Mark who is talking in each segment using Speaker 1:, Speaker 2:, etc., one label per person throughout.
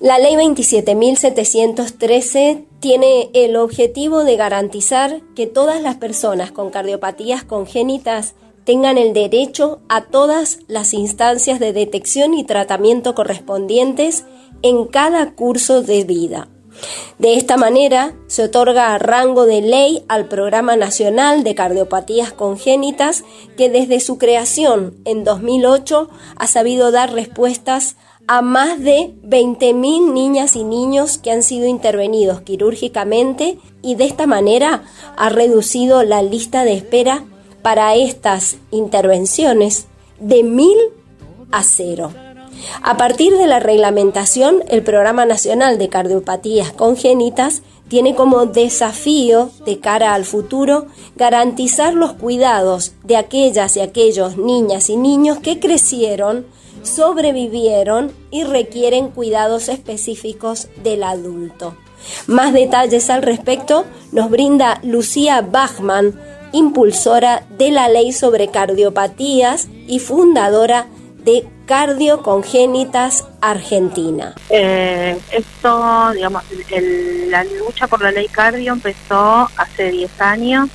Speaker 1: La ley 27.713 tiene el objetivo de garantizar que todas las personas con cardiopatías congénitas tengan el derecho a todas las instancias de detección y tratamiento correspondientes en cada curso de vida. De esta manera, se otorga rango de ley al Programa Nacional de Cardiopatías Congénitas que desde su creación en 2008 ha sabido dar respuestas a más de 20.000 niñas y niños que han sido intervenidos quirúrgicamente y de esta manera ha reducido la lista de espera para estas intervenciones de 1.000 a cero. A partir de la reglamentación, el Programa Nacional de Cardiopatías Congénitas tiene como desafío de cara al futuro garantizar los cuidados de aquellas y aquellos niñas y niños que crecieron sobrevivieron y requieren cuidados específicos del adulto. Más detalles al respecto nos brinda Lucía Bachmann, impulsora de la ley sobre cardiopatías y fundadora de Cardio Congénitas Argentina.
Speaker 2: Eh, esto, digamos, la lucha por la ley cardio empezó hace 10 años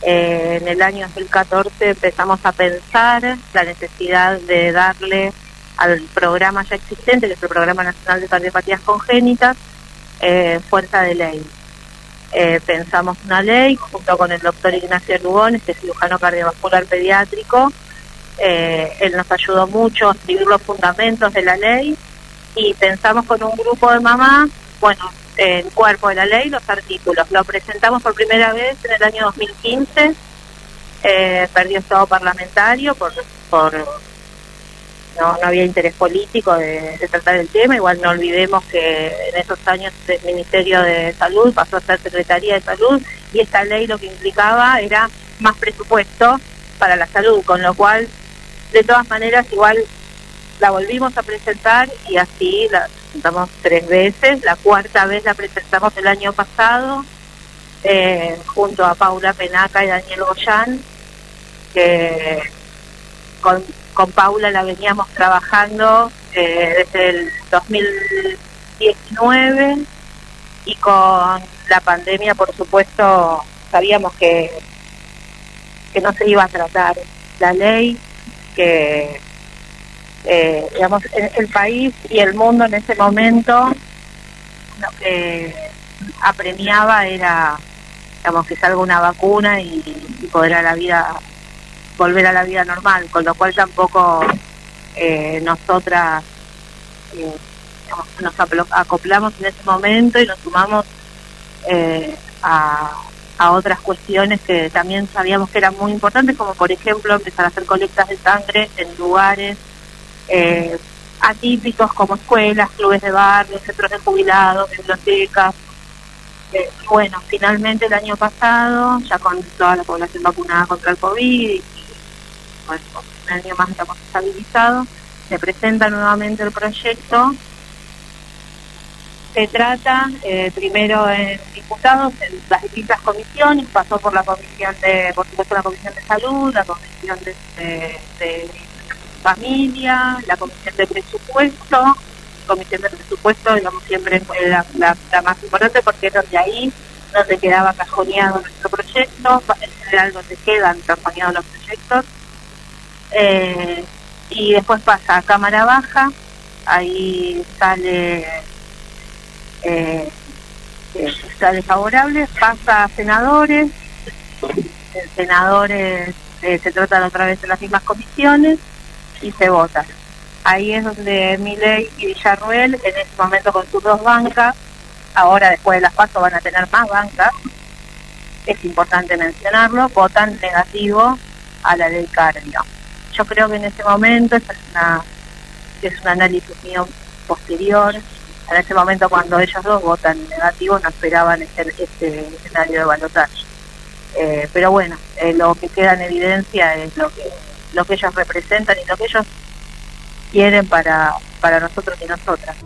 Speaker 2: eh, en el año 2014 empezamos a pensar la necesidad de darle al programa ya existente, que es el Programa Nacional de Cardiopatías Congénitas, eh, fuerza de ley. Eh, pensamos una ley junto con el doctor Ignacio Lugón, este cirujano cardiovascular pediátrico. Él nos ayudó mucho a escribir los fundamentos de la ley y pensamos con un grupo de mamás, bueno, el cuerpo de la ley, los artículos. Lo presentamos por primera vez en el año 2015, eh, perdió estado parlamentario por, por no, no había interés político de, tratar el tema. Igual no olvidemos que en esos años el Ministerio de Salud pasó a ser Secretaría de Salud y esta ley lo que implicaba era más presupuesto para la salud, con lo cual, de todas maneras, igual la volvimos a presentar y así la presentamos tres veces, la cuarta vez la presentamos el año pasado eh, junto a Paula Penaca y Daniel Goyán, que con, con Paula la veníamos trabajando eh, desde el 2019 y con la pandemia, por supuesto, sabíamos que, que no se iba a tratar la ley, que eh, digamos, el, país y el mundo en ese momento lo que apremiaba era, digamos, que salga una vacuna y, poder a la vida, volver a la vida normal, con lo cual tampoco eh, nosotras eh, nos acoplamos en ese momento y nos sumamos eh, a, a otras cuestiones que también sabíamos que eran muy importantes, como por ejemplo empezar a hacer colectas de sangre en lugares eh, atípicos como escuelas, clubes de barrio, centros de jubilados, bibliotecas. Eh, bueno, finalmente el año pasado, ya con toda la población vacunada contra el COVID y un año más estamos estabilizados, se presenta nuevamente el proyecto. Se trata eh, primero en diputados, en las distintas comisiones, pasó por la comisión de, por supuesto la comisión de salud, la comisión de, familia, la comisión de presupuesto, comisión de presupuesto, digamos, siempre fue la, más importante porque es donde ahí donde quedaba cajoneado nuestro proyecto, en general donde quedan cajoneados los proyectos. Eh, y después pasa a Cámara Baja, ahí sale eh, eh sale favorable, pasa a senadores, en senadores eh, se tratan otra vez de las mismas comisiones, y se vota. Ahí es donde Miley y Villarruel, en este momento con sus dos bancas, ahora después de las pasos van a tener más bancas, es importante mencionarlo, votan negativo a la ley cardio. Yo creo que en ese momento, es, una, es un análisis mío posterior, en ese momento cuando ellos dos votan negativo no esperaban este, este escenario de balotaje. Eh, pero bueno, eh, lo que queda en evidencia es lo que lo que ellos representan y lo que ellos quieren para, para nosotros y nosotras.